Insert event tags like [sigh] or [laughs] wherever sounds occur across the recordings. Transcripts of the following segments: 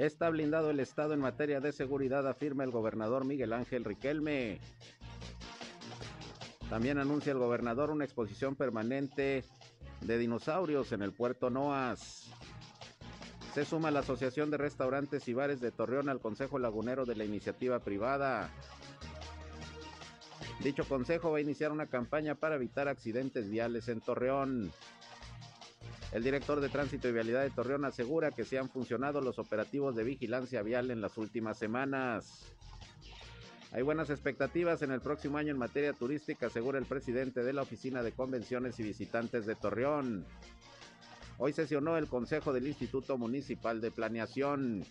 Está blindado el Estado en materia de seguridad, afirma el gobernador Miguel Ángel Riquelme. También anuncia el gobernador una exposición permanente de dinosaurios en el puerto Noas. Se suma la Asociación de Restaurantes y Bares de Torreón al Consejo Lagunero de la Iniciativa Privada. Dicho consejo va a iniciar una campaña para evitar accidentes viales en Torreón. El director de Tránsito y Vialidad de Torreón asegura que se han funcionado los operativos de vigilancia vial en las últimas semanas. Hay buenas expectativas en el próximo año en materia turística, asegura el presidente de la Oficina de Convenciones y Visitantes de Torreón. Hoy sesionó el Consejo del Instituto Municipal de Planeación.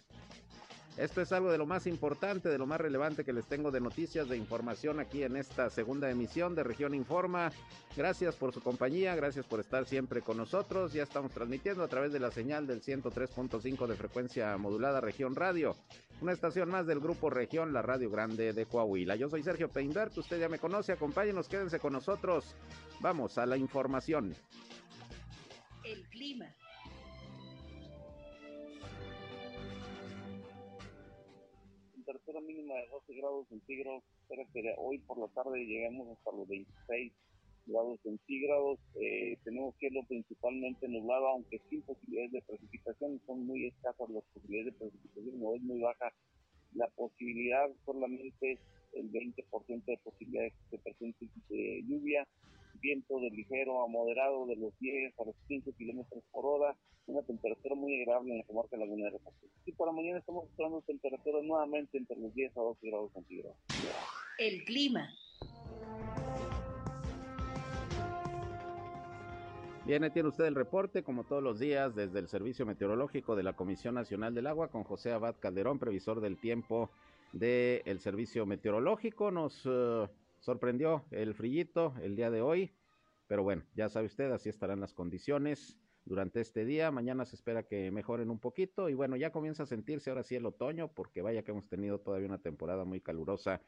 Esto es algo de lo más importante, de lo más relevante que les tengo de noticias, de información aquí en esta segunda emisión de Región Informa. Gracias por su compañía, gracias por estar siempre con nosotros. Ya estamos transmitiendo a través de la señal del 103.5 de frecuencia modulada Región Radio, una estación más del grupo Región, la Radio Grande de Coahuila. Yo soy Sergio Peinbert, usted ya me conoce, acompáñenos, quédense con nosotros. Vamos a la información. El clima. Temperatura mínima de 12 grados centígrados. Espero que hoy por la tarde lleguemos hasta los 26 grados centígrados. Eh, tenemos cielo principalmente nublado, aunque sin posibilidades de precipitación. Son muy escasas las posibilidades de precipitación, no es muy baja la posibilidad, solamente el 20% de posibilidades que se presente de lluvia viento de ligero a moderado de los 10 a los 15 kilómetros por hora, una temperatura muy agradable en la comarca lagunera. Y para mañana estamos esperando temperaturas nuevamente entre los 10 a 12 grados centígrados. El clima. Bien, ahí tiene usted el reporte, como todos los días, desde el Servicio Meteorológico de la Comisión Nacional del Agua, con José Abad Calderón, previsor del tiempo del Servicio Meteorológico. Nos uh, sorprendió el frillito el día de hoy, pero bueno, ya sabe usted, así estarán las condiciones durante este día. Mañana se espera que mejoren un poquito y bueno, ya comienza a sentirse ahora sí el otoño, porque vaya que hemos tenido todavía una temporada muy calurosa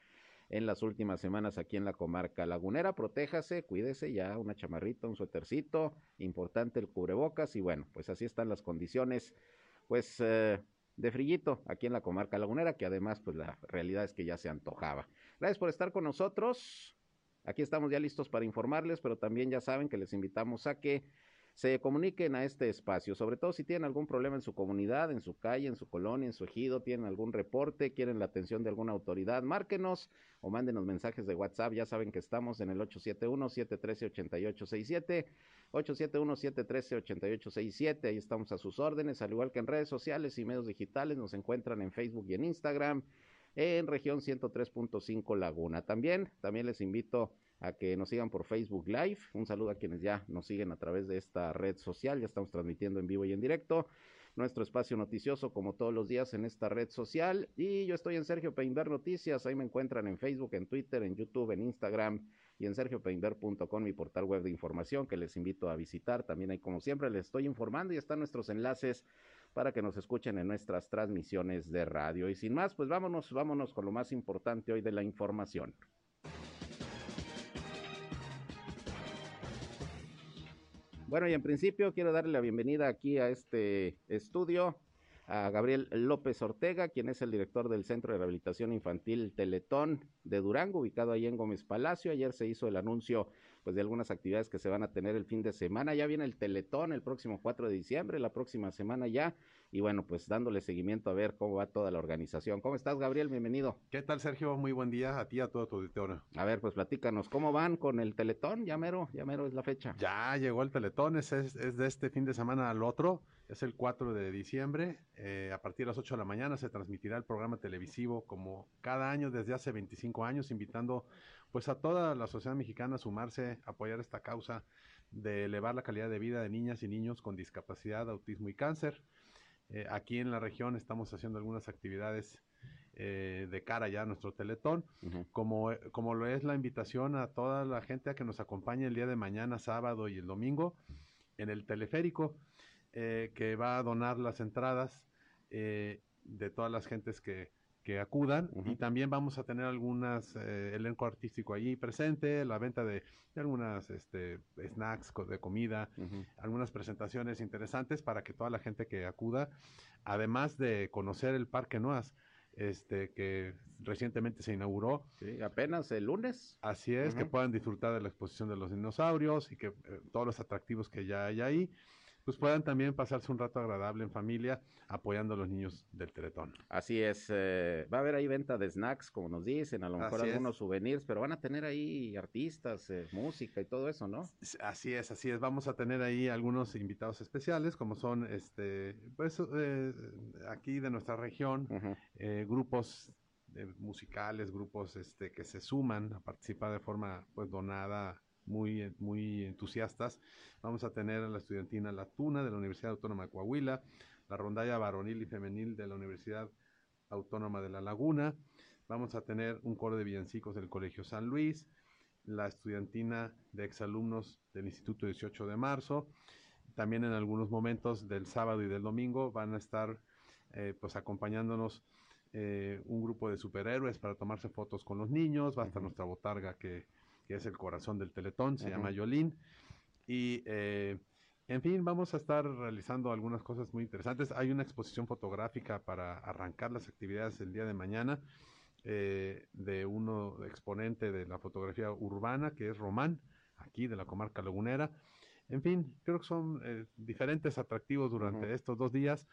en las últimas semanas aquí en la comarca lagunera. Protéjase, cuídese ya, una chamarrita, un suétercito, importante el cubrebocas y bueno, pues así están las condiciones, pues eh, de frillito aquí en la comarca lagunera, que además pues la realidad es que ya se antojaba. Gracias por estar con nosotros. Aquí estamos ya listos para informarles, pero también ya saben que les invitamos a que se comuniquen a este espacio, sobre todo si tienen algún problema en su comunidad, en su calle, en su colonia, en su ejido, tienen algún reporte, quieren la atención de alguna autoridad, márquenos o mándenos mensajes de WhatsApp, ya saben que estamos en el 871-713-8867, 871-713-8867, ahí estamos a sus órdenes, al igual que en redes sociales y medios digitales, nos encuentran en Facebook y en Instagram, en región 103.5 Laguna. También, también les invito a que nos sigan por Facebook Live. Un saludo a quienes ya nos siguen a través de esta red social. Ya estamos transmitiendo en vivo y en directo nuestro espacio noticioso como todos los días en esta red social. Y yo estoy en Sergio Peinber Noticias. Ahí me encuentran en Facebook, en Twitter, en YouTube, en Instagram y en sergiopeinber.com, mi portal web de información que les invito a visitar. También ahí, como siempre, les estoy informando y están nuestros enlaces para que nos escuchen en nuestras transmisiones de radio. Y sin más, pues vámonos, vámonos con lo más importante hoy de la información. Bueno, y en principio quiero darle la bienvenida aquí a este estudio a Gabriel López Ortega, quien es el director del Centro de Rehabilitación Infantil Teletón de Durango, ubicado ahí en Gómez Palacio. Ayer se hizo el anuncio pues de algunas actividades que se van a tener el fin de semana. Ya viene el Teletón el próximo 4 de diciembre, la próxima semana ya. Y bueno, pues dándole seguimiento a ver cómo va toda la organización. ¿Cómo estás, Gabriel? Bienvenido. ¿Qué tal, Sergio? Muy buen día a ti y a todo tu auditorio. A ver, pues platícanos, ¿cómo van con el Teletón? Ya mero, ya mero es la fecha. Ya llegó el Teletón, es, es, es de este fin de semana al otro. Es el 4 de diciembre. Eh, a partir de las 8 de la mañana se transmitirá el programa televisivo como cada año desde hace 25 años, invitando pues a toda la sociedad mexicana sumarse, apoyar esta causa de elevar la calidad de vida de niñas y niños con discapacidad, autismo y cáncer. Eh, aquí en la región estamos haciendo algunas actividades eh, de cara ya a nuestro teletón, como, como lo es la invitación a toda la gente a que nos acompañe el día de mañana, sábado y el domingo en el teleférico, eh, que va a donar las entradas eh, de todas las gentes que, que acudan y también vamos a tener algunas eh, elenco artístico allí presente, la venta de, de algunas este, snacks de comida, algunas presentaciones interesantes para que toda la gente que acuda, además de conocer el Parque Noas, este que recientemente se inauguró, Sí, apenas el lunes. así es, que puedan disfrutar de la exposición de los dinosaurios y que eh, todos los atractivos que ya hay ahí, pues puedan también pasarse un rato agradable en familia apoyando a los niños del Teletón. Así es, eh, va a haber ahí venta de snacks, como nos dicen, a lo mejor Así es. algunos souvenirs, pero van a tener ahí artistas, eh, música y todo eso, ¿no? Así es, así es. Vamos a tener ahí algunos invitados especiales, como son este, pues, eh, aquí de nuestra región, Ujú. eh, grupos eh, musicales, grupos este, que se suman a participar de forma pues donada, muy, eh, muy entusiastas. Vamos a tener a la estudiantina La Tuna de la Universidad Autónoma de Coahuila, la rondalla varonil y femenil de la Universidad Autónoma de La Laguna. Vamos a tener un coro de villancicos del Colegio San Luis, la estudiantina de exalumnos del Instituto 18 de Marzo. También en algunos momentos del sábado y del domingo van a estar eh, pues acompañándonos eh, un grupo de superhéroes para tomarse fotos con los niños. Va a estar nuestra botarga que, que es el corazón del Teletón, se llama Yolín. Y eh, en fin, vamos a estar realizando algunas cosas muy interesantes. Hay una exposición fotográfica para arrancar las actividades el día de mañana eh, de uno exponente de la fotografía urbana, que es Román, aquí de la comarca lagunera. En fin, creo que son eh, diferentes atractivos durante estos dos días,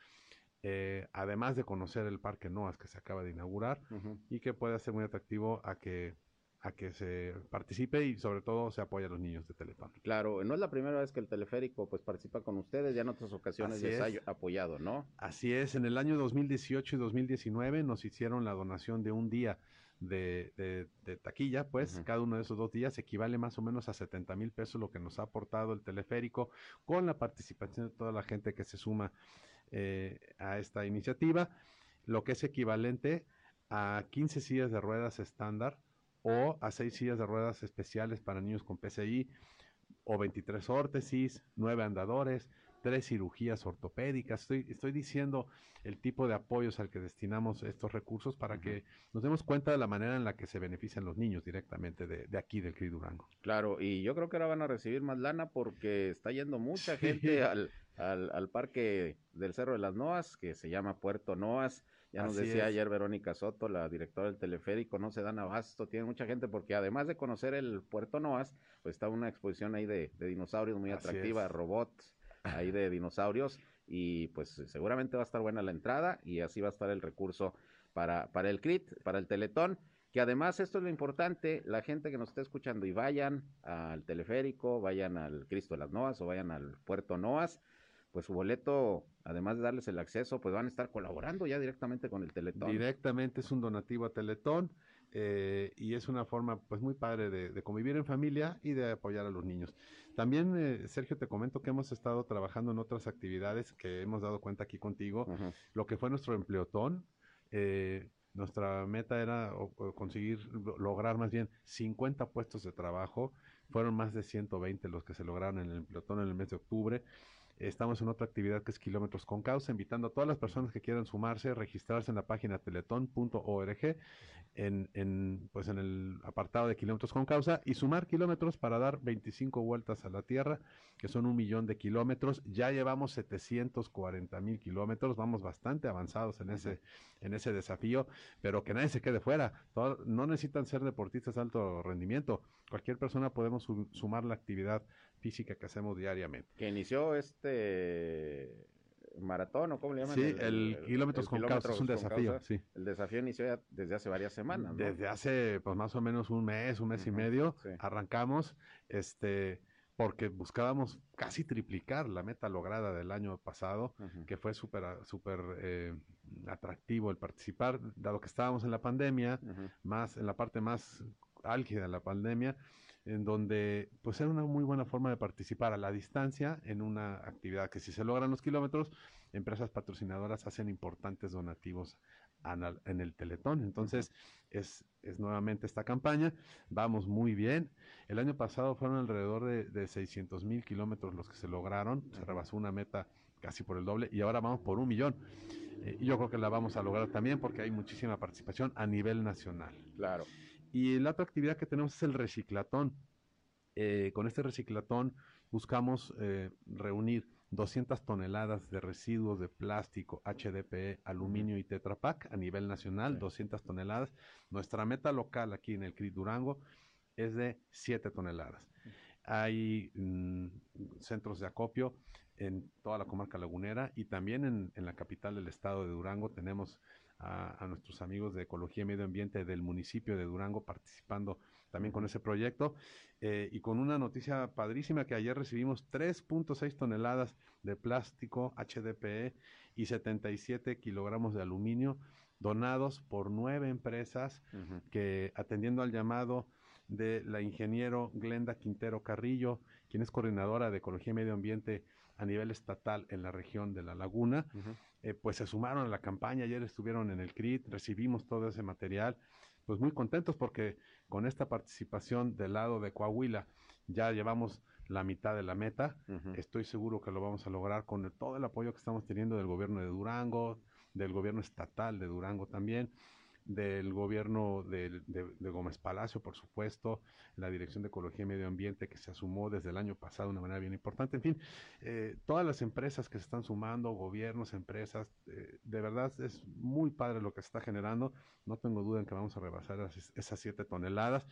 eh, además de conocer el Parque Noas que se acaba de inaugurar y que puede ser muy atractivo a que, a que se participe y sobre todo se apoye a los niños de Teletón. Claro, no es la primera vez que el teleférico pues participa con ustedes, ya en otras ocasiones les ha apoyado, ¿no? Así es, en el año 2018 y 2019 nos hicieron la donación de un día de, de- de taquilla, pues cada uno de esos dos días equivale más o menos a 70 mil pesos lo que nos ha aportado el teleférico con la participación de toda la gente que se suma eh, a esta iniciativa, lo que es equivalente a 15 sillas de ruedas estándar o a 6 sillas de ruedas especiales para niños con PCI o 23 órtesis, 9 andadores, tres cirugías ortopédicas. Estoy, estoy diciendo el tipo de apoyos al que destinamos estos recursos para que nos demos cuenta de la manera en la que se benefician los niños directamente de, de aquí, del CRI Durango. Claro, y yo creo que ahora van a recibir más lana porque está yendo mucha Sí. gente al, al, al parque del Cerro de las Noas, que se llama Puerto Noas. Ya nos Así decía es. ayer Verónica Soto, la directora del teleférico, no se dan abasto, tiene mucha gente porque además de conocer el Puerto Noas, pues está una exposición ahí de, de dinosaurios muy Así atractiva, es. robots ahí de dinosaurios y pues seguramente va a estar buena la entrada y así va a estar el recurso para, para el CRIT, para el Teletón. Que además esto es lo importante, la gente que nos está escuchando y vayan al teleférico, vayan al Cristo de las Noas o vayan al Puerto Noas, pues su boleto, además de darles el acceso, pues van a estar colaborando ya directamente con el Teletón. Directamente es un donativo a Teletón eh, y es una forma pues muy padre de, de convivir en familia y de apoyar a los niños. También, eh, Sergio, te comento que hemos estado trabajando en otras actividades que hemos dado cuenta aquí contigo. Lo que fue nuestro empleotón. eh, nuestra meta era conseguir, lo- lograr más bien 50 puestos de trabajo. Fueron más de 120 los que se lograron en el empleotón en el mes de octubre. Estamos en otra actividad que es Kilómetros con Causa, invitando a todas las personas que quieran sumarse, registrarse en la página teletón.org, en, en, pues en el apartado de Kilómetros con Causa, y sumar kilómetros para dar 25 vueltas a la Tierra, que son un millón de kilómetros. Ya llevamos 740 mil kilómetros, vamos bastante avanzados en ese, en ese desafío, pero que nadie se quede fuera. Todo- no necesitan ser deportistas de alto rendimiento. Cualquier persona podemos su- sumar la actividad física que hacemos diariamente. Que inició este maratón, ¿o cómo le llaman? Sí, el, kilómetros con causa es un Kilómetros desafío, Causa. sí. El desafío inició ya desde hace varias semanas, ¿no? Desde hace pues más o menos un mes, un mes y medio, sí. arrancamos, este, porque buscábamos casi triplicar la meta lograda del año pasado, que fue súper súper eh, atractivo el participar, dado que estábamos en la pandemia, más en la parte más álgida de la pandemia, en donde pues era una muy buena forma de participar a la distancia en una actividad que si se logran los kilómetros, empresas patrocinadoras hacen importantes donativos en el Teletón. Entonces, es, es, nuevamente esta campaña. Vamos muy bien. El año pasado fueron alrededor de, de 600 mil kilómetros los que se lograron. Se rebasó una meta casi por el doble y ahora vamos por un millón. Eh, yo creo que la vamos a lograr también porque hay muchísima participación a nivel nacional. Claro. Y la otra actividad que tenemos es el reciclatón. Eh, con este reciclatón buscamos eh, reunir 200 toneladas de residuos de plástico, HDPE, aluminio y Tetra Pak a nivel nacional, 200 toneladas. Nuestra meta local aquí en el CRIT Durango es de 7 toneladas. Hay mm, centros de acopio en toda la comarca lagunera y también en, la capital del estado de Durango. Tenemos a, nuestros amigos de Ecología y Medio Ambiente del municipio de Durango participando también con ese proyecto eh, y con una noticia padrísima que ayer recibimos 3.6 toneladas de plástico HDPE y 77 kilogramos de aluminio donados por nueve empresas que atendiendo al llamado de la ingeniero Glenda Quintero Carrillo, quien es coordinadora de Ecología y Medio Ambiente a nivel estatal en la región de La Laguna, eh, pues se sumaron a la campaña, ayer estuvieron en el CRIT, recibimos todo ese material, pues muy contentos porque con esta participación del lado de Coahuila ya llevamos la mitad de la meta, estoy seguro que lo vamos a lograr con todo el apoyo que estamos teniendo del gobierno de Durango, del gobierno estatal de Durango también, del gobierno de, Gómez Palacio, por supuesto, la Dirección de Ecología y Medio Ambiente que se asumó desde el año pasado de una manera bien importante. En fin, eh, todas las empresas que se están sumando, gobiernos, empresas, eh, de verdad es muy padre lo que se está generando. No tengo duda en que vamos a rebasar esas, siete toneladas.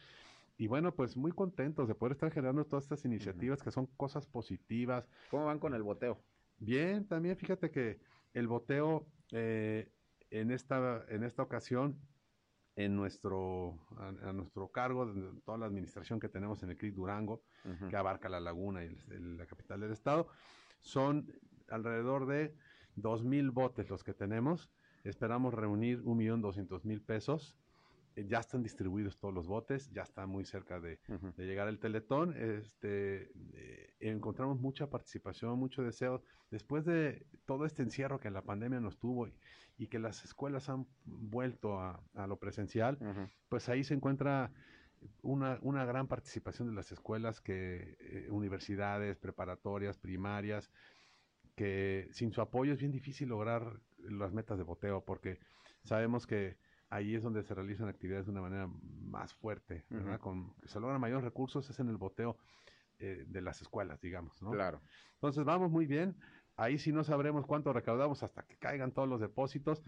Y bueno, pues muy contentos de poder estar generando todas estas iniciativas que son cosas positivas. ¿Cómo van con el boteo? Bien, también fíjate que el boteo eh, en esta, en esta ocasión, en nuestro, a, nuestro cargo, de toda la administración que tenemos en el CRIC Durango, que abarca la laguna y la capital del estado, son alrededor de dos mil botes los que tenemos. Esperamos reunir un millón doscientos mil pesos ya están distribuidos todos los botes, ya está muy cerca de, llegar el teletón. Este, eh, encontramos mucha participación, mucho deseo. Después de todo este encierro que la pandemia nos tuvo y, que las escuelas han vuelto a, lo presencial, pues ahí se encuentra una, una, gran participación de las escuelas, que eh, universidades, preparatorias, primarias, que sin su apoyo es bien difícil lograr las metas de boteo, porque sabemos que ahí es donde se realizan actividades de una manera más fuerte, ¿verdad? Con, que se logran mayores recursos es en el boteo eh, de las escuelas, digamos, ¿no? Claro. Entonces vamos muy bien. Ahí sí no sabremos cuánto recaudamos hasta que caigan todos los depósitos,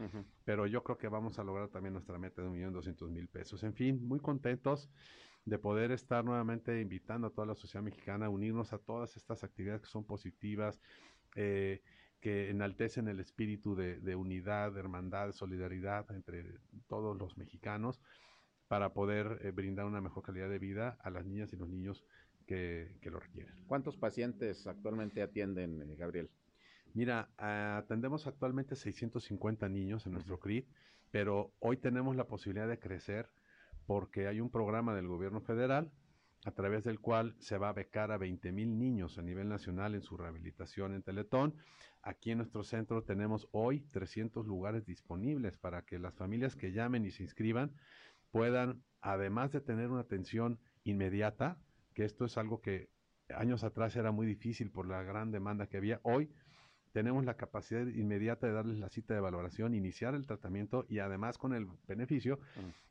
pero yo creo que vamos a lograr también nuestra meta de un millón doscientos mil pesos. En fin, muy contentos de poder estar nuevamente invitando a toda la sociedad mexicana a unirnos a todas estas actividades que son positivas. Eh, que enaltecen el espíritu de, unidad, de hermandad, de solidaridad entre todos los mexicanos para poder eh, brindar una mejor calidad de vida a las niñas y los niños que, lo requieren. ¿Cuántos pacientes actualmente atienden, eh, Gabriel? Mira, atendemos actualmente 650 niños en nuestro CRIT, pero hoy tenemos la posibilidad de crecer porque hay un programa del gobierno federal a través del cual se va a becar a 20 mil niños a nivel nacional en su rehabilitación en Teletón. Aquí en nuestro centro tenemos hoy 300 lugares disponibles para que las familias que llamen y se inscriban puedan, además de tener una atención inmediata, que esto es algo que años atrás era muy difícil por la gran demanda que había, hoy tenemos la capacidad inmediata de darles la cita de valoración, iniciar el tratamiento y además con el beneficio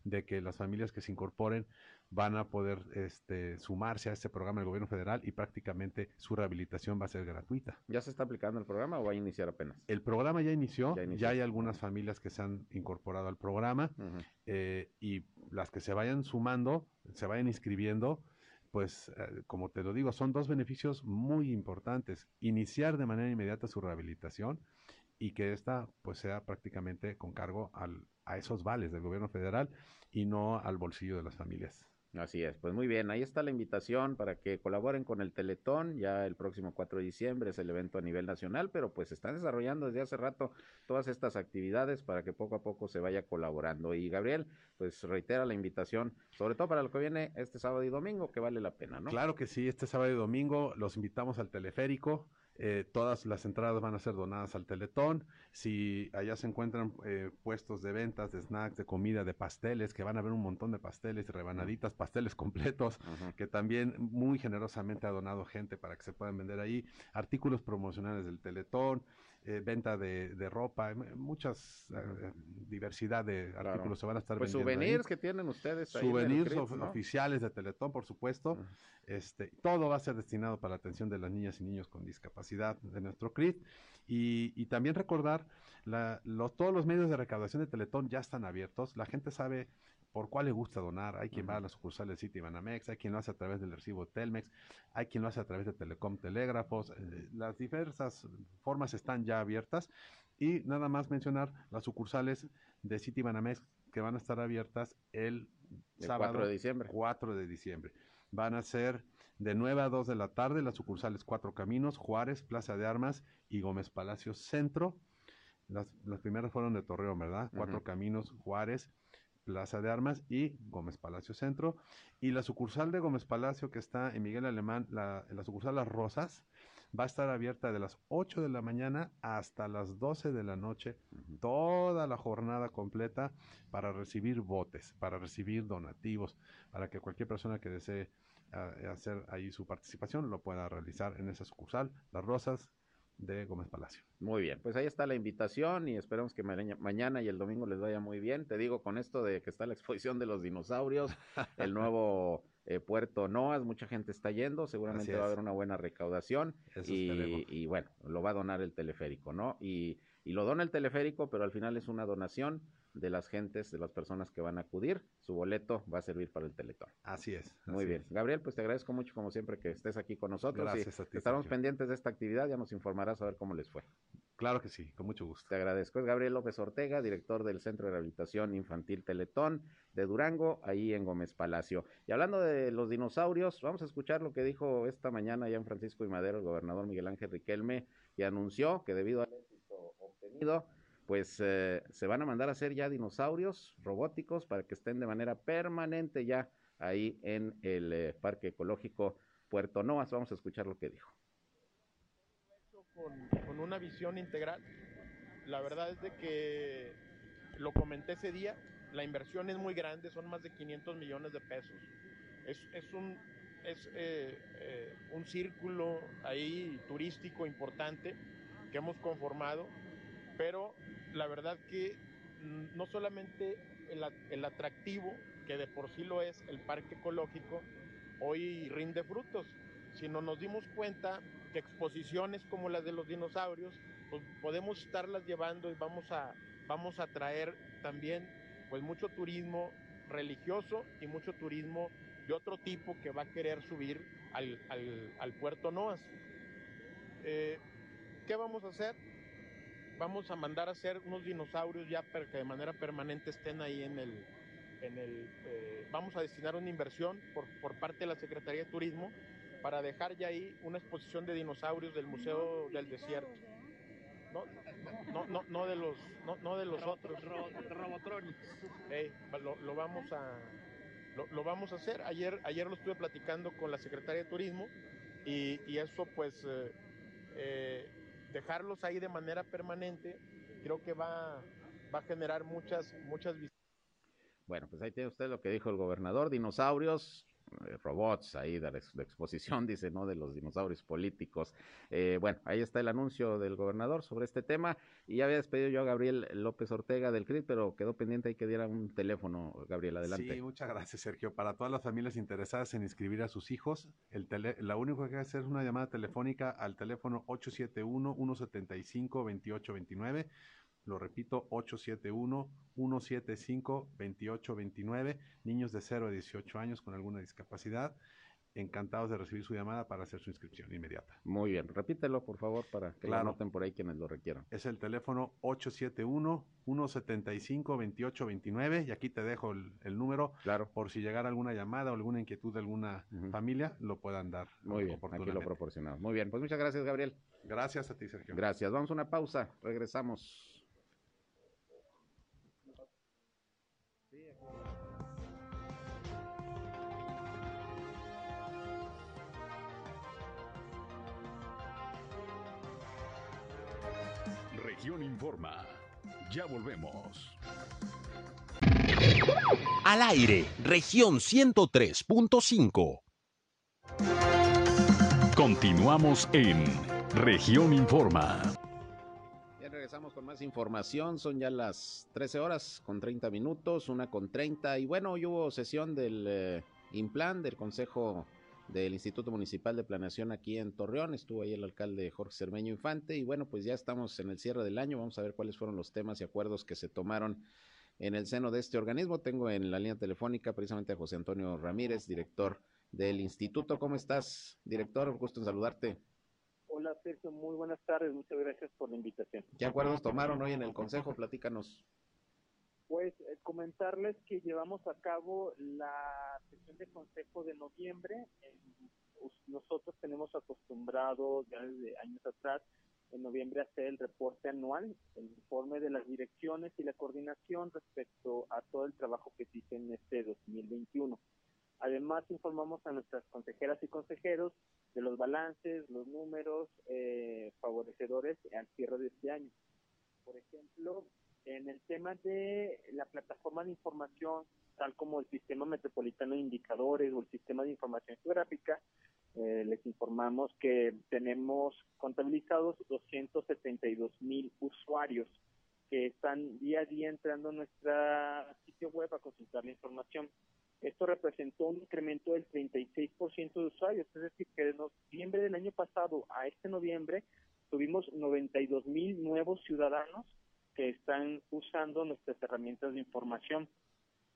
de que las familias que se incorporen van a poder este, sumarse a este programa del gobierno federal y prácticamente su rehabilitación va a ser gratuita. ¿Ya se está aplicando el programa o va a iniciar apenas? El programa ya inició, ya, hay algunas familias que se han incorporado al programa eh, y las que se vayan sumando, se vayan inscribiendo, pues eh, como te lo digo, son dos beneficios muy importantes. Iniciar de manera inmediata su rehabilitación y que esta pues sea prácticamente con cargo al, a esos vales del gobierno federal y no al bolsillo de las familias. Así es, pues muy bien, ahí está la invitación para que colaboren con el Teletón, ya el próximo 4 de diciembre es el evento a nivel nacional, pero pues están desarrollando desde hace rato todas estas actividades para que poco a poco se vaya colaborando. Y Gabriel, pues reitera la invitación, sobre todo para lo que viene este sábado y domingo, que vale la pena, ¿no? Claro que sí, este sábado y domingo los invitamos al teleférico, eh, todas las entradas van a ser donadas al Teletón. Si allá se encuentran eh, puestos de ventas, de snacks, de comida, de pasteles, que van a haber un montón de pasteles, rebanaditas, pasteles completos, que también muy generosamente ha donado gente para que se puedan vender ahí. Artículos promocionales del Teletón, eh, venta de, de, ropa, muchas eh, diversidad de artículos se van a estar pues vendiendo. souvenirs que tienen ustedes ahí Souvenirs of, ¿no? oficiales de Teletón, por supuesto. Este, todo va a ser destinado para la atención de las niñas y niños con discapacidad de nuestro CRIT. Y, y también recordar, la, los, todos los medios de recaudación de Teletón ya están abiertos. La gente sabe por cuál le gusta donar. Hay quien uh -huh. va a la sucursal de City Banamex, hay quien lo hace a través del recibo Telmex, hay quien lo hace a través de Telecom Telégrafos. Eh, las diversas formas están ya abiertas. Y nada más mencionar las sucursales de City Banamex que van a estar abiertas el, el sábado 4 de diciembre. 4 de diciembre. Van a ser de 9 a 2 de la tarde las sucursales Cuatro Caminos, Juárez, Plaza de Armas y Gómez Palacio Centro. Las, las primeras fueron de Torreón, ¿verdad? Cuatro uh -huh. Caminos, Juárez, Plaza de Armas y Gómez Palacio Centro. Y la sucursal de Gómez Palacio, que está en Miguel Alemán, la, la, sucursal Las Rosas, va a estar abierta de las 8 de la mañana hasta las 12 de la noche, toda la jornada completa para recibir botes, para recibir donativos, para que cualquier persona que desee uh, hacer ahí su participación lo pueda realizar en esa sucursal, Las Rosas, de Gómez Palacio. Muy bien, pues ahí está la invitación y esperemos que mañana y el domingo les vaya muy bien. Te digo, con esto de que está la exposición de los dinosaurios, [laughs] el nuevo eh, Puerto Noas, mucha gente está yendo, seguramente va a haber una buena recaudación y, y, bueno, lo va a donar el teleférico, ¿no? Y, y lo dona el teleférico, pero al final es una donación de las gentes, de las personas que van a acudir. Su boleto va a servir para el Teletón. Así es. Muy así bien. Es. Gabriel, pues te agradezco mucho, como siempre, que estés aquí con nosotros. Gracias y a ti. Estaremos pendientes de esta actividad, ya nos informarás a ver cómo les fue. Claro que sí, con mucho gusto. Te agradezco. Es Gabriel López Ortega, director del Centro de Rehabilitación Infantil Teletón de Durango, ahí en Gómez Palacio. Y hablando de los dinosaurios, vamos a escuchar lo que dijo esta mañana ya en Francisco y Madero el gobernador Miguel Ángel Riquelme, que anunció que debido al éxito obtenido, pues eh, se van a mandar a hacer ya dinosaurios robóticos para que estén de manera permanente ya ahí en el eh, Parque Ecológico Puerto Noas. Vamos a escuchar lo que dijo. Con, una visión integral. La verdad es de que lo comenté ese día, la inversión es muy grande, son más de 500 millones de pesos. Es, es un, es, eh, un círculo ahí turístico importante que hemos conformado, pero la verdad que no solamente el, atractivo, que de por sí lo es el parque ecológico, hoy rinde frutos, sino nos dimos cuenta que exposiciones como las de los dinosaurios, pues podemos estarlas llevando y vamos a, vamos a traer también pues mucho turismo religioso y mucho turismo de otro tipo que va a querer subir al, al, al puerto Noas. Eh, ¿Qué vamos a hacer? Vamos a mandar a hacer unos dinosaurios ya para que de manera permanente estén ahí en el, en el eh, vamos a destinar una inversión por, por parte de la Secretaría de Turismo para dejar ya ahí una exposición de dinosaurios del Museo del Desierto. No, no, no, no de los, no, no de los otros. Robotronics. Hey, lo, lo, vamos a, lo, lo, vamos a hacer. Ayer, ayer lo estuve platicando con la Secretaría de Turismo y, y eso pues eh, eh, dejarlos ahí de manera permanente, creo que va, va a generar muchas, muchas visitas. Bueno, pues ahí tiene usted lo que dijo el gobernador, dinosaurios, robots ahí de, exposición, [laughs] dice, ¿no? De los dinosaurios políticos. Eh, bueno, ahí está el anuncio del gobernador sobre este tema. Y ya había despedido yo a Gabriel López Ortega del CRIT, pero quedó pendiente ahí que diera un teléfono, Gabriel, adelante. Sí, muchas gracias, Sergio. Para todas las familias interesadas en inscribir a sus hijos, el tele, la único que hay que hacer es una llamada telefónica al teléfono 871-175-2829. Lo repito, 871-175-2829. Niños de 0 a 18 años con alguna discapacidad. Encantados de recibir su llamada para hacer su inscripción inmediata. Muy bien, repítelo por favor para que claro. lo anoten por ahí quienes lo requieran. Es el teléfono 871-175-2829 y aquí te dejo el, el, número claro. por si llegara alguna llamada o alguna inquietud de alguna uh -huh. familia, lo puedan dar. Muy bien, aquí lo proporcionamos. Muy bien, pues muchas gracias Gabriel. Gracias a ti Sergio. Gracias, vamos a una pausa, regresamos. Región Informa. Ya volvemos. Al aire, región 103.5. Continuamos en región Informa. Ya regresamos con más información. Son ya las 13 horas con 30 minutos, una con 30. Y bueno, hoy hubo sesión del eh, del Consejo del Instituto Municipal de Planeación aquí en Torreón. Estuvo ahí el alcalde Jorge Cermeño Infante. Y bueno, pues ya estamos en el cierre del año. Vamos a ver cuáles fueron los temas y acuerdos que se tomaron en el seno de este organismo. Tengo en la línea telefónica precisamente a José Antonio Ramírez, director del instituto. ¿Cómo estás, director? Gusto en saludarte. Hola, Sergio. Muy buenas tardes. Muchas gracias por la invitación. ¿Qué acuerdos tomaron hoy en el Consejo? Platícanos. Pues eh, comentarles que llevamos a cabo la sesión de Consejo de noviembre. nosotros tenemos acostumbrado ya desde años atrás en noviembre hacer el reporte anual, el informe de las direcciones y la coordinación respecto a todo el trabajo que se hizo en este 2021. Además, informamos a nuestras consejeras y consejeros de los balances, los números eh, favorecedores al cierre de este año. Por ejemplo, en el tema de la plataforma de información, tal como el sistema metropolitano de indicadores o el sistema de información geográfica, eh, les informamos que tenemos contabilizados 272 mil usuarios que están día a día entrando a nuestro sitio web a consultar la información. Esto representó un incremento del 36% de usuarios, es decir, que de noviembre del año pasado a este noviembre tuvimos 92 mil nuevos ciudadanos que están usando nuestras herramientas de información.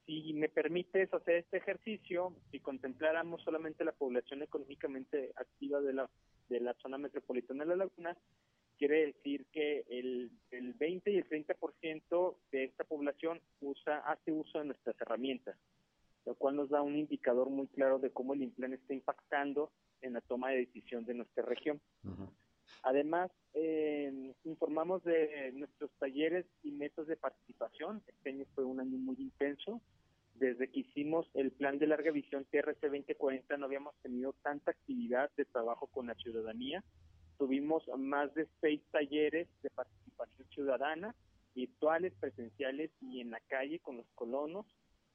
Si me permites hacer este ejercicio, si contempláramos solamente la población económicamente activa de la, de la zona metropolitana de La Laguna, quiere decir que el, el 20 y el 30% de esta población usa, hace uso de nuestras herramientas lo cual nos da un indicador muy claro de cómo el INPLAN está impactando en la toma de decisión de nuestra región. Además, eh, informamos de nuestros talleres y métodos de participación. Este año fue un año muy intenso. Desde que hicimos el plan de larga visión TRC 2040 no habíamos tenido tanta actividad de trabajo con la ciudadanía. Tuvimos más de seis talleres de participación ciudadana, virtuales, presenciales y en la calle con los colonos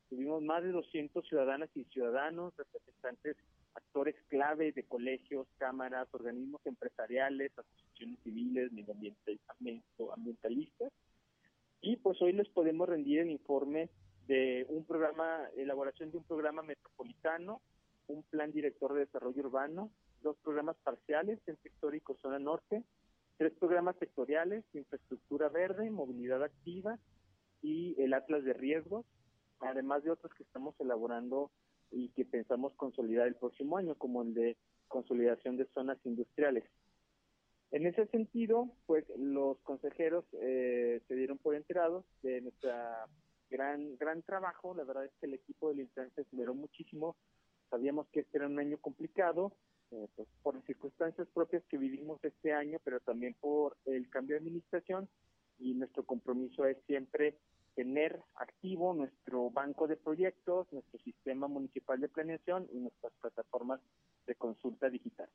Tuvimos más de 200 ciudadanas y ciudadanos, representantes, actores clave de colegios, cámaras, organismos empresariales, asociaciones civiles, medioambientalistas. Y pues hoy les podemos rendir el informe de un programa, elaboración de un programa metropolitano, un plan director de desarrollo urbano, dos programas parciales, Centro Histórico Zona Norte, tres programas sectoriales, infraestructura verde, movilidad activa y el Atlas de Riesgos, además de otros que estamos elaborando y que pensamos consolidar el próximo año, como el de consolidación de zonas industriales. En ese sentido, pues los consejeros eh, se dieron por enterados de nuestra gran gran trabajo. La verdad es que el equipo del Intran se esmeró muchísimo. Sabíamos que este era un año complicado, eh, pues, por las circunstancias propias que vivimos este año, pero también por el cambio de administración. Y nuestro compromiso es siempre tener activo nuestro banco de proyectos, nuestro sistema municipal de planeación y nuestras plataformas de consulta digital.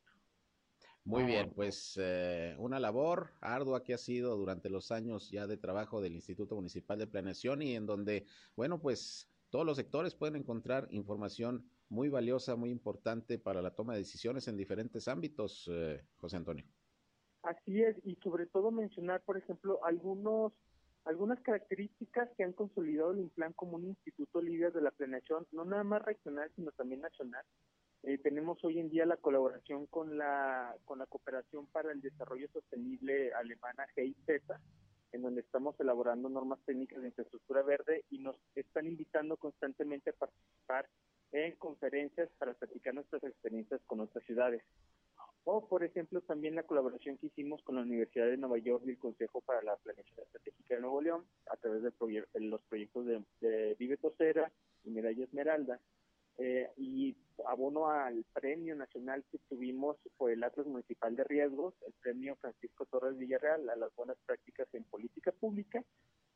Muy bien, pues eh, una labor ardua que ha sido durante los años ya de trabajo del Instituto Municipal de Planeación y en donde, bueno, pues todos los sectores pueden encontrar información muy valiosa, muy importante para la toma de decisiones en diferentes ámbitos, eh, José Antonio. Así es, y sobre todo mencionar, por ejemplo, algunos algunas características que han consolidado el INPLAN como un instituto líder de la planeación, no nada más regional, sino también nacional. Eh, tenemos hoy en día la colaboración con la, con la Cooperación para el Desarrollo Sostenible Alemana GIZ, en donde estamos elaborando normas técnicas de infraestructura verde y nos están invitando constantemente a participar en conferencias para platicar nuestras experiencias con otras ciudades. O, por ejemplo, también la colaboración que hicimos con la Universidad de Nueva York y el Consejo para la Planeación Estratégica de Nuevo León a través de los proyectos de, Vive Tosera y Medalla Esmeralda. Eh, y abono al premio nacional que tuvimos por el Atlas Municipal de Riesgos, el premio Francisco Torres Villarreal a las buenas prácticas en política pública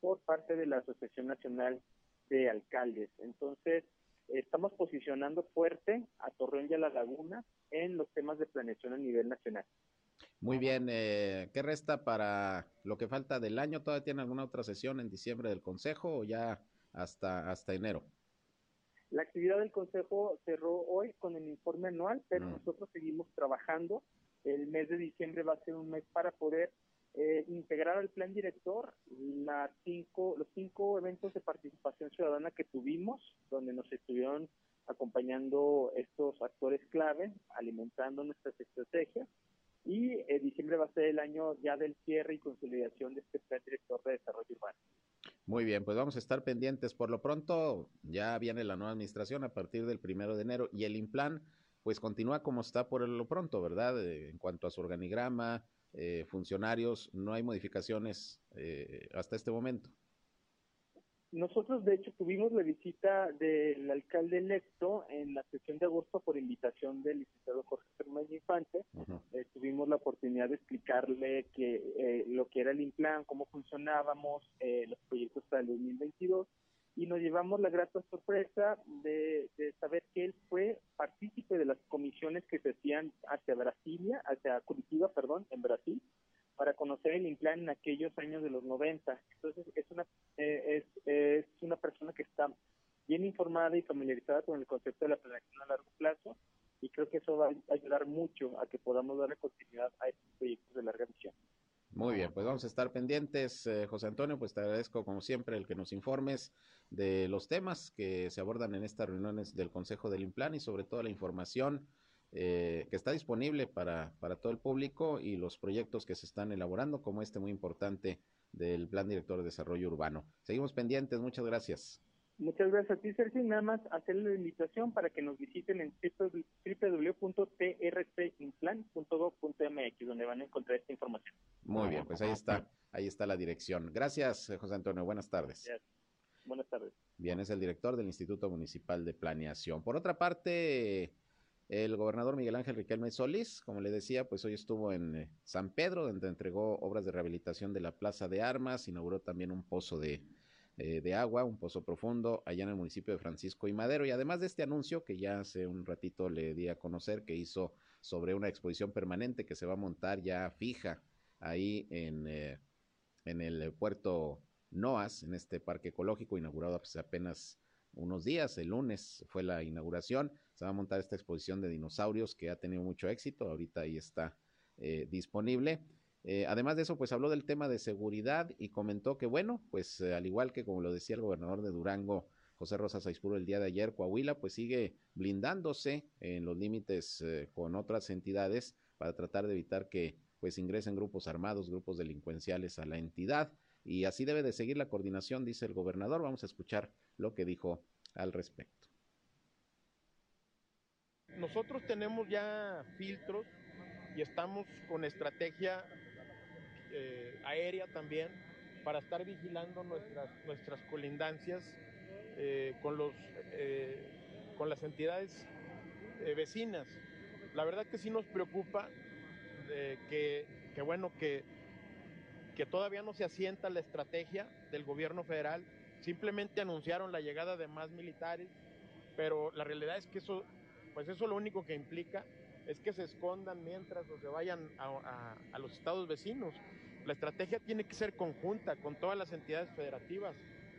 por parte de la Asociación Nacional de Alcaldes. Entonces, estamos posicionando fuerte a Torreón y a La Laguna en los temas de planeación a nivel nacional. Muy bien, eh, ¿qué resta para lo que falta del año? ¿Todavía tiene alguna otra sesión en diciembre del Consejo o ya hasta, hasta enero? La actividad del Consejo cerró hoy con el informe anual, pero Mm. nosotros seguimos trabajando. El mes de diciembre va a ser un mes para poder eh, integrar al plan director cinco, los cinco eventos de participación ciudadana que tuvimos, donde nos estuvieron acompañando estos actores clave, alimentando nuestras estrategias. Y eh, diciembre va a ser el año ya del cierre y consolidación de este plan director de desarrollo urbano. Muy bien, pues vamos a estar pendientes. Por lo pronto, ya viene la nueva administración a partir del primero de enero y el Implan, pues continúa como está por lo pronto, ¿verdad? Eh, en cuanto a su organigrama, eh, funcionarios, no hay modificaciones eh, hasta este momento. Nosotros, de hecho, tuvimos la visita del alcalde electo en la sesión de agosto por invitación del licenciado Jorge Fernández Infante. Eh, tuvimos la oportunidad de explicarle que eh, lo que era el Implan, cómo funcionábamos, eh, los proyectos para el 2022 y nos llevamos la grata sorpresa de, saber que él fue partícipe de las comisiones que se hacían hacia Brasilia, hacia Curitiba, perdón, en Brasil, para conocer el Implan en aquellos años de los 90. Entonces es una eh, es, es una persona que está bien informada y familiarizada con el concepto de la planeación a largo plazo y creo que eso va a ayudar mucho a que podamos darle continuidad a estos proyectos de larga visión. Muy bien, pues vamos a estar pendientes, eh, José Antonio, pues te agradezco como siempre el que nos informes de los temas que se abordan en estas reuniones del Consejo del Implan y sobre todo la información eh, que está disponible para, para todo el público y los proyectos que se están elaborando, como este muy importante del Plan Director de Desarrollo Urbano. Seguimos pendientes, muchas gracias. Muchas gracias a ti, Sergio. Nada más hacerle la invitación para que nos visiten en www.trcimplan.gov.mx, donde van a encontrar esta información. Muy bien, pues ahí está, ahí está la dirección. Gracias, José Antonio, buenas tardes. Gracias. Buenas tardes. Bien, es el director del Instituto Municipal de Planeación. Por otra parte, el gobernador Miguel Ángel Riquelme Solís, como le decía, pues hoy estuvo en eh, San Pedro, donde entregó obras de rehabilitación de la Plaza de Armas, inauguró también un pozo de, eh, de agua, un pozo profundo allá en el municipio de Francisco y Madero. Y además de este anuncio que ya hace un ratito le di a conocer, que hizo sobre una exposición permanente que se va a montar ya fija ahí en, eh, en el puerto Noas, en este parque ecológico, inaugurado hace apenas unos días, el lunes fue la inauguración, se va a montar esta exposición de dinosaurios que ha tenido mucho éxito, ahorita ahí está eh, disponible. Eh, además de eso, pues habló del tema de seguridad y comentó que, bueno, pues al igual que como lo decía el gobernador de Durango, José Rosas Aispuro, el día de ayer, Coahuila, pues sigue blindándose en los límites eh, con otras entidades para tratar de evitar que pues ingresen grupos armados, grupos delincuenciales a la entidad. Y así debe de seguir la coordinación, dice el gobernador. Vamos a escuchar lo que dijo al respecto. Nosotros tenemos ya filtros y estamos con estrategia eh, aérea también para estar vigilando nuestras, nuestras colindancias eh, con, los, eh, con las entidades eh, vecinas. La verdad que sí nos preocupa que, que, bueno, que, que todavía no se asienta la estrategia del gobierno federal. Simplemente anunciaron la llegada de más militares, pero la realidad es que eso, pues eso lo único que implica es que se escondan mientras o se vayan a, a, los estados vecinos. La estrategia tiene que ser conjunta con todas las entidades federativas,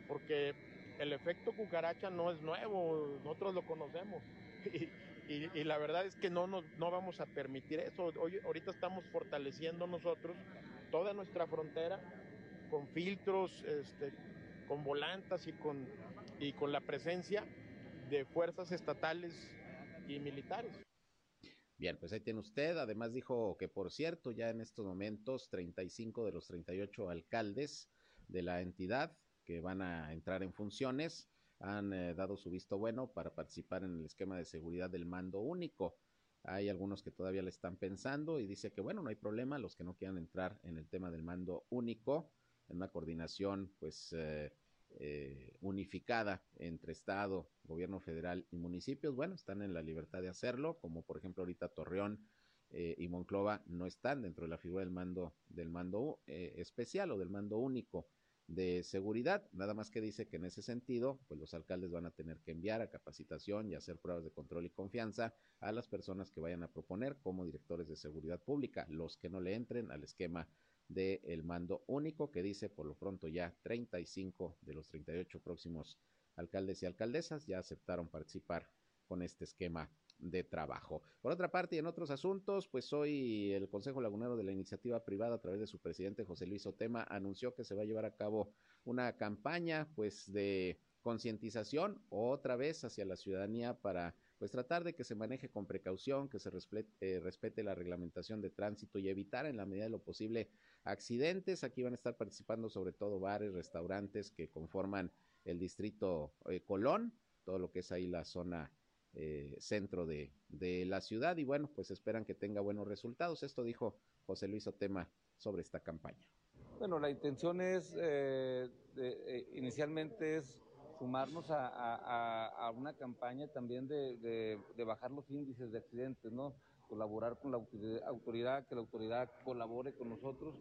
porque el efecto cucaracha no es nuevo, nosotros lo conocemos. [laughs] Y, la verdad es que no, nos, no vamos a permitir eso. Hoy, ahorita estamos fortaleciendo nosotros toda nuestra frontera con filtros, este, con volantas y con, y con la presencia de fuerzas estatales y militares. Bien, pues ahí tiene usted. Además dijo que, por cierto, ya en estos momentos 35 de los 38 alcaldes de la entidad que van a entrar en funciones han eh, dado su visto bueno para participar en el esquema de seguridad del mando único. Hay algunos que todavía le están pensando y dice que bueno, no hay problema, los que no quieran entrar en el tema del mando único, en una coordinación pues eh, eh, unificada entre Estado, gobierno federal y municipios, bueno, están en la libertad de hacerlo, como por ejemplo ahorita Torreón eh, y Monclova no están dentro de la figura del mando, del mando eh, especial o del mando único. de seguridad. Nada más que dice que en ese sentido, pues los alcaldes van a tener que enviar a capacitación y hacer pruebas de control y confianza a las personas que vayan a proponer como directores de seguridad pública, los que no le entren al esquema del mando único que dice por lo pronto ya 35 de los 38 próximos alcaldes y alcaldesas ya aceptaron participar con este esquema de trabajo. Por otra parte, y en otros asuntos, pues hoy el Consejo Lagunero de la Iniciativa Privada, a través de su presidente José Luis Otema, anunció que se va a llevar a cabo una campaña, pues, de concientización otra vez hacia la ciudadanía para pues tratar de que se maneje con precaución, que se respete, eh, respete, la reglamentación de tránsito y evitar en la medida de lo posible accidentes. Aquí van a estar participando sobre todo bares, restaurantes que conforman el distrito eh, Colón, todo lo que es ahí la zona eh, centro de, de, la ciudad y bueno, pues esperan que tenga buenos resultados. Esto dijo José Luis Otema sobre esta campaña. Bueno, la intención es, eh, de, inicialmente es sumarnos a, a, a, una campaña también de, de, de, bajar los índices de accidentes, ¿no? Colaborar con la autoridad, que la autoridad colabore con nosotros,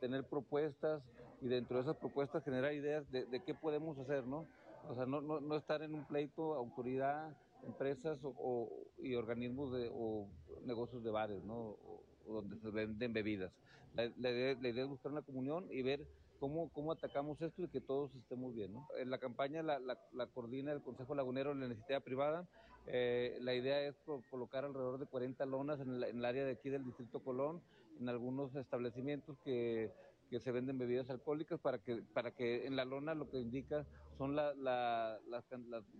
tener propuestas y dentro de esas propuestas generar ideas de, qué podemos hacer, ¿no? O sea, no, no, no estar en un pleito, autoridad, empresas o, o, y organismos de, o negocios de bares, ¿no? O, donde se venden bebidas. La, la, idea, la, idea, es buscar una comunión y ver cómo, cómo atacamos esto y que todos estemos bien. En la campaña la, coordina el Consejo Lagunero en la iniciativa privada. Eh, la idea es colocar alrededor de 40 lonas en el, en el área de aquí del Distrito Colón, en algunos establecimientos que que se venden bebidas alcohólicas para que para que en la lona lo que indica son la,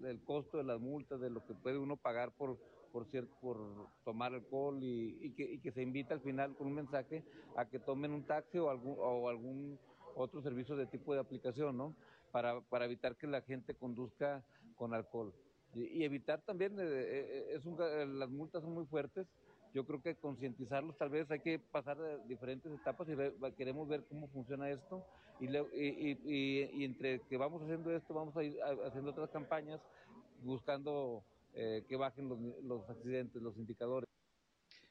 el costo de las multas de lo que puede uno pagar por por cierto por tomar alcohol y, y, que, y que se invita al final con un mensaje a que tomen un taxi o algún o algún otro servicio de tipo de aplicación no para para evitar que la gente conduzca con alcohol. Y, y evitar también eh, eh es un, las multas son muy fuertes. Yo creo que concientizarlos, tal vez hay que pasar diferentes etapas y queremos ver cómo funciona esto. Y, le, y, y, y, entre que vamos haciendo esto, vamos a ir haciendo otras campañas buscando eh, que bajen los, los accidentes, los indicadores.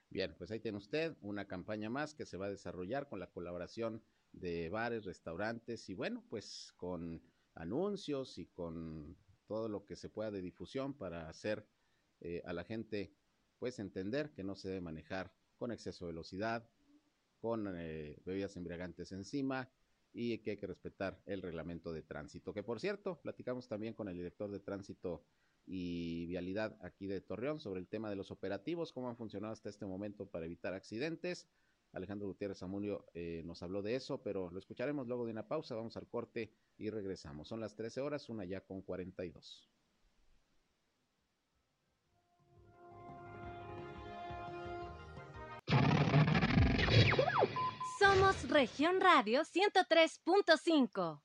Bien, pues ahí tiene usted una campaña más que se va a desarrollar con la colaboración de bares, restaurantes y bueno, pues con anuncios y con todo lo que se pueda de difusión para hacer eh, a la gente pues entender que no se debe manejar con exceso de velocidad, con eh, bebidas embriagantes encima y que hay que respetar el reglamento de tránsito. Que por cierto, platicamos también con el director de tránsito y vialidad aquí de Torreón sobre el tema de los operativos, cómo han funcionado hasta este momento para evitar accidentes. Alejandro Gutiérrez Amunio eh, nos habló de eso, pero lo escucharemos luego de una pausa. Vamos al corte y regresamos. Son las 13 horas, una ya con 42. Somos Región Radio 103.5.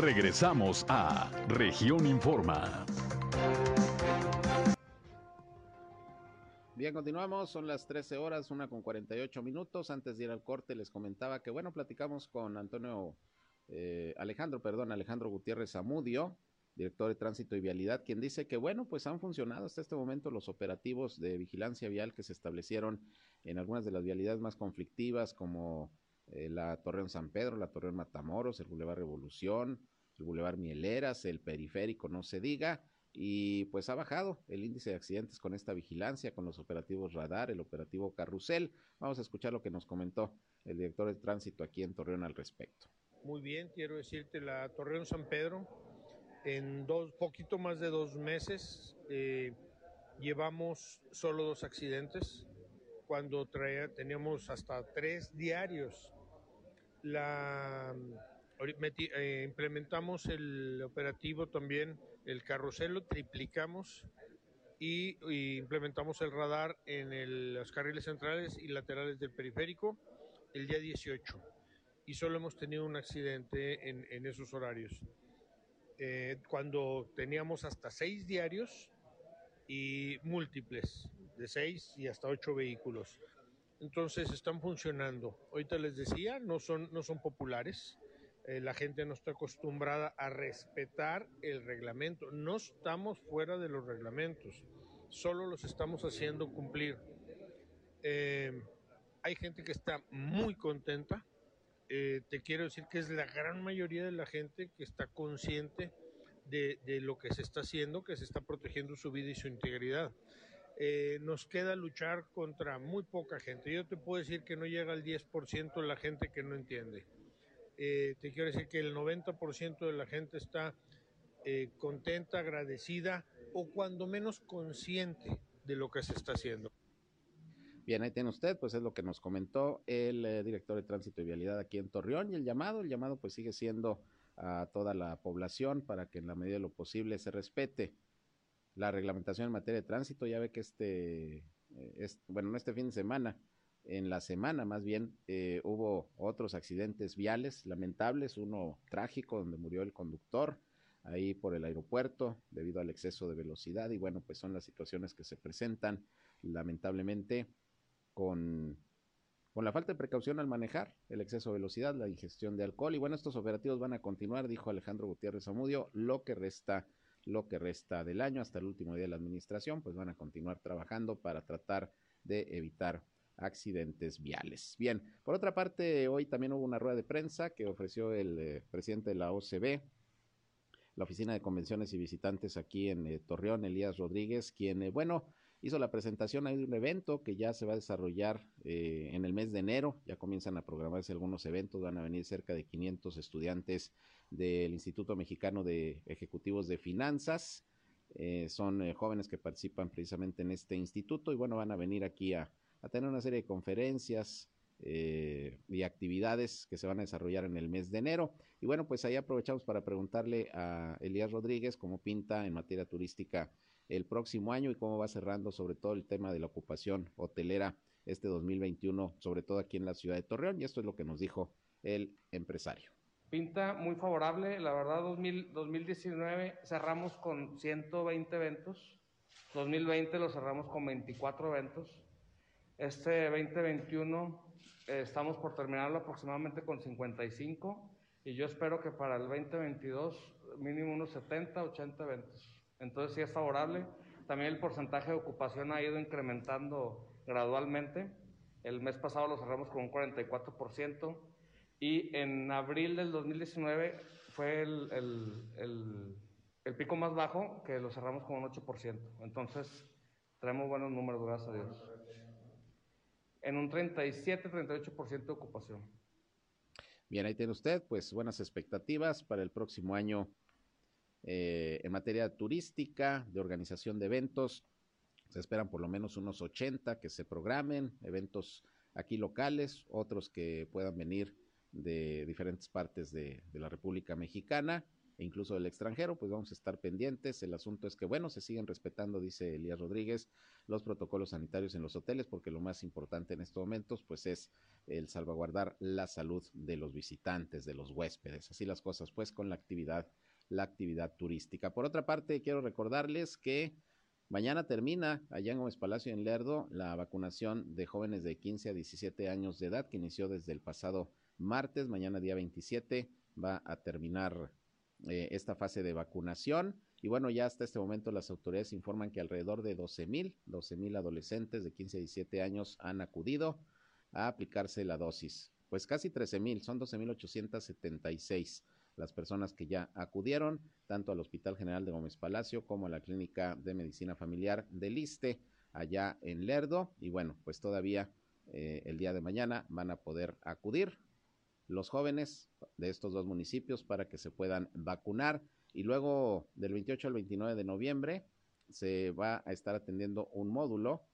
Regresamos a Región Informa. Bien, continuamos, son las 13 horas, una con 48 minutos. Antes de ir al corte les comentaba que, bueno, platicamos con Antonio, eh, Alejandro, perdón, Alejandro Gutiérrez Zamudio, director de Tránsito y Vialidad, quien dice que, bueno, pues han funcionado hasta este momento los operativos de vigilancia vial que se establecieron en algunas de las vialidades más conflictivas, como eh, la Torreón San Pedro, la Torreón Matamoros, el Boulevard Revolución, el Boulevard Mieleras, el Periférico, no se diga, y pues ha bajado el índice de accidentes con esta vigilancia, con los operativos radar, el operativo carrusel. Vamos a escuchar lo que nos comentó el director de tránsito aquí en Torreón al respecto. Muy bien, quiero decirte, la Torreón San Pedro en dos, poquito más de dos meses eh, llevamos solo dos accidentes cuando traía, teníamos hasta tres diarios. La, implementamos el operativo también, el carrusel lo triplicamos y, y implementamos el radar en el, los carriles centrales y laterales del periférico el día 18 y solo hemos tenido un accidente en, en esos horarios eh, cuando teníamos hasta seis diarios y múltiples, de seis y hasta ocho vehículos. Entonces están funcionando. Ahorita les decía, no son, no son populares. Eh, la gente no está acostumbrada a respetar el reglamento. No estamos fuera de los reglamentos, solo los estamos haciendo cumplir. Eh, hay gente que está muy contenta eh, te quiero decir que es la gran mayoría de la gente que está consciente de, lo que se está haciendo, que se está protegiendo su vida y su integridad. Nos queda luchar contra muy poca gente. Yo te puedo decir que no llega al 10% de la gente que no entiende. Eh, te quiero decir que el 90% de la gente está eh, contenta, agradecida o cuando menos consciente de lo que se está haciendo. Bien, ahí tiene usted, pues es lo que nos comentó el eh, director de tránsito y vialidad aquí en Torreón y el llamado, el llamado pues sigue siendo a toda la población para que en la medida de lo posible se respete la reglamentación en materia de tránsito. Ya ve que este, eh, es, bueno, no este fin de semana, en la semana más bien eh, hubo otros accidentes viales lamentables, uno trágico donde murió el conductor ahí por el aeropuerto debido al exceso de velocidad y bueno, pues son las situaciones que se presentan lamentablemente con, con la falta de precaución al manejar, el exceso de velocidad, la ingestión de alcohol y bueno, estos operativos van a continuar, dijo Alejandro Gutiérrez Zamudio, lo que resta lo que resta del año hasta el último día de la administración, pues van a continuar trabajando para tratar de evitar accidentes viales. Bien, por otra parte, hoy también hubo una rueda de prensa que ofreció el eh, presidente de la OCB, la Oficina de Convenciones y Visitantes aquí en eh, Torreón, Elías Rodríguez, quien, eh, bueno, hizo la presentación de un evento que ya se va a desarrollar en el mes de enero, ya comienzan a programarse algunos eventos, van a venir cerca de 500 estudiantes del Instituto Mexicano de Ejecutivos de Finanzas, son jóvenes que participan precisamente en este instituto y bueno, van a venir aquí a, a tener una serie de conferencias, eh, y actividades que se van a desarrollar en el mes de enero. Y bueno, pues ahí aprovechamos para preguntarle a Elías Rodríguez cómo pinta en materia turística el próximo año y cómo va cerrando sobre todo el tema de la ocupación hotelera este 2021, sobre todo aquí en la ciudad de Torreón. Y esto es lo que nos dijo el empresario. Pinta muy favorable, la verdad 2000, 2019 cerramos con 120 eventos, 2020 lo cerramos con 24 eventos, este 2021 eh, estamos por terminarlo aproximadamente con 55 y yo espero que para el 2022 mínimo unos 70, 80 eventos. Entonces sí es favorable. También el porcentaje de ocupación ha ido incrementando gradualmente. El mes pasado lo cerramos con un 44% y en abril del 2019 fue el, el, el, pico más bajo que lo cerramos con un 8%. Entonces tenemos buenos números, gracias a Dios. En un 37-38% de ocupación. Bien, ahí tiene usted, pues buenas expectativas para el próximo año eh, en materia turística, de organización de eventos. Se esperan por lo menos unos 80 que se programen, eventos aquí locales, otros que puedan venir de diferentes partes de, de la República Mexicana e incluso del extranjero, pues vamos a estar pendientes. El asunto es que, bueno, se siguen respetando, dice Elías Rodríguez, los protocolos sanitarios en los hoteles, porque lo más importante en estos momentos, pues es el salvaguardar la salud de los visitantes, de los huéspedes. Así las cosas, pues, con la actividad, la actividad turística. Por otra parte, quiero recordarles que mañana termina allá en Gómez Palacio en Lerdo la vacunación de jóvenes de 15 a 17 años de edad que inició desde el pasado martes, mañana día 27 va a terminar eh, esta fase de vacunación. Y bueno, ya hasta este momento las autoridades informan que alrededor de 12 mil, 12 mil adolescentes de 15 a 17 años han acudido a aplicarse la dosis. Pues casi 13 mil, son 12 mil 876 las personas que ya acudieron, tanto al Hospital General de Gómez Palacio como a la Clínica de Medicina Familiar del ISTE, allá en Lerdo. Y bueno, pues todavía eh, el día de mañana van a poder acudir los jóvenes de estos dos municipios para que se puedan vacunar. Y luego del 28 al 29 de noviembre se va a estar atendiendo un módulo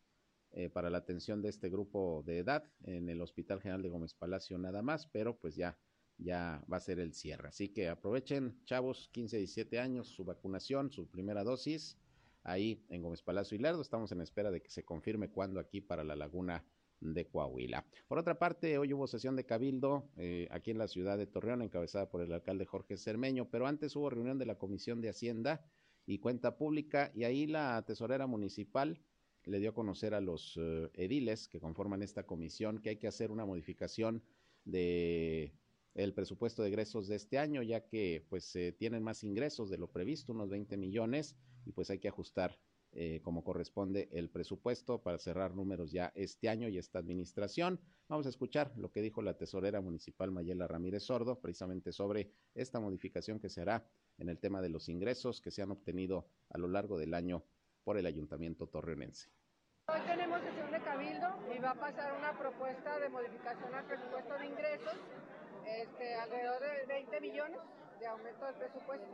eh, para la atención de este grupo de edad en el Hospital General de Gómez Palacio nada más, pero pues ya, ya va a ser el cierre. Así que aprovechen, chavos, 15, 17 años, su vacunación, su primera dosis, ahí en Gómez Palacio y Lerdo. Estamos en espera de que se confirme cuándo aquí para la Laguna de Coahuila. Por otra parte, hoy hubo sesión de cabildo eh, aquí en la ciudad de Torreón, encabezada por el alcalde Jorge Cermeño, pero antes hubo reunión de la Comisión de Hacienda y Cuenta Pública y ahí la tesorera municipal le dio a conocer a los uh, ediles que conforman esta comisión que hay que hacer una modificación de el presupuesto de egresos de este año, ya que pues eh, tienen más ingresos de lo previsto, unos 20 millones, y pues hay que ajustar eh, como corresponde el presupuesto para cerrar números ya este año y esta administración. Vamos a escuchar lo que dijo la tesorera municipal Mayela Ramírez Sordo precisamente sobre esta modificación que se hará en el tema de los ingresos que se han obtenido a lo largo del año por el ayuntamiento torreonense. Hoy tenemos sesión de cabildo y va a pasar una propuesta de modificación al presupuesto de ingresos, este, alrededor de 20 millones de aumento del presupuesto.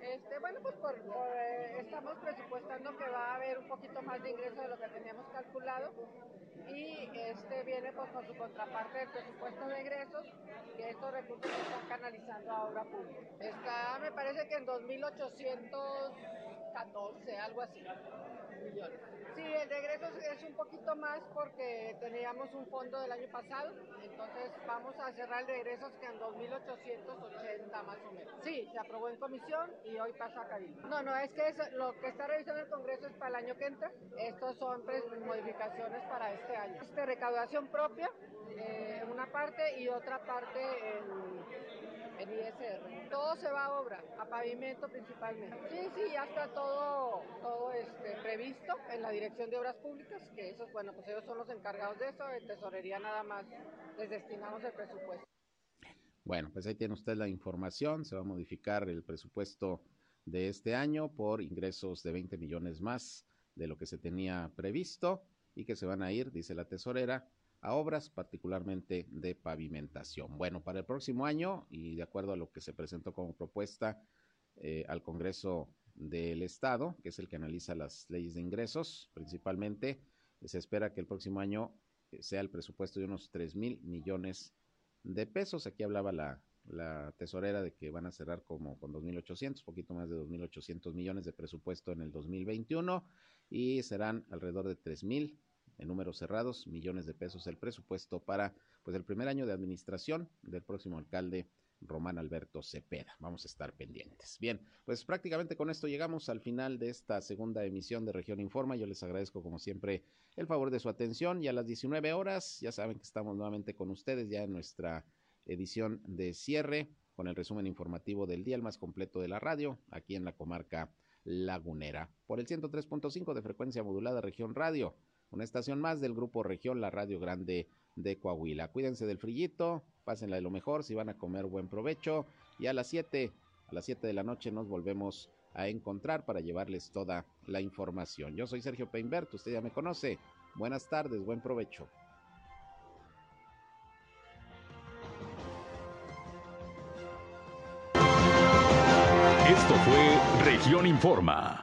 Este, bueno, pues por, eh, estamos presupuestando que va a haber un poquito más de ingreso de lo que teníamos calculado y este viene pues con su contraparte del presupuesto de egresos, que estos recursos se están canalizando a obra pública. Está, me parece que en 2.814, algo así. Millones. Sí, el de egresos es un poquito más porque teníamos un fondo del año pasado, entonces vamos a cerrar el de egresos que en 2.880 más o menos. Sí, se aprobó en comisión y hoy pasa a Cabildo. No, no, es que es, lo que está revisando el Congreso es para el año que entra. Estos son pues, modificaciones para este año. Este, recaudación propia, eh, una parte y otra parte en, en ISR. Todo se va a obra, a pavimento principalmente. Sí, sí, ya está todo, todo este, previsto en la Dirección de Obras Públicas, que esos, bueno, pues ellos son los encargados de eso, en tesorería nada más les destinamos el presupuesto. Bueno, pues ahí tiene usted la información, se va a modificar el presupuesto de este año por ingresos de 20 millones más de lo que se tenía previsto y que se van a ir, dice la tesorera, a obras particularmente de pavimentación. Bueno, para el próximo año y de acuerdo a lo que se presentó como propuesta eh, al Congreso del Estado, que es el que analiza las leyes de ingresos principalmente, se espera que el próximo año eh, sea el presupuesto de unos 3 mil millones de pesos. Aquí hablaba la, la tesorera de que van a cerrar como con 2.800, poquito más de 2.800 millones de presupuesto en el 2021 y serán alrededor de 3.000 en números cerrados, millones de pesos el presupuesto para pues el primer año de administración del próximo alcalde Román Alberto Cepeda. Vamos a estar pendientes. Bien, pues prácticamente con esto llegamos al final de esta segunda emisión de Región Informa. Yo les agradezco como siempre el favor de su atención y a las 19 horas ya saben que estamos nuevamente con ustedes ya en nuestra edición de cierre con el resumen informativo del día, el más completo de la radio, aquí en la comarca lagunera, por el 103.5 de frecuencia modulada Región Radio una estación más del grupo Región, la Radio Grande de Coahuila. Cuídense del frillito, pásenla de lo mejor, si van a comer buen provecho y a las 7, a las 7 de la noche nos volvemos a encontrar para llevarles toda la información. Yo soy Sergio Peinbert, usted ya me conoce. Buenas tardes, buen provecho. Esto fue Región Informa.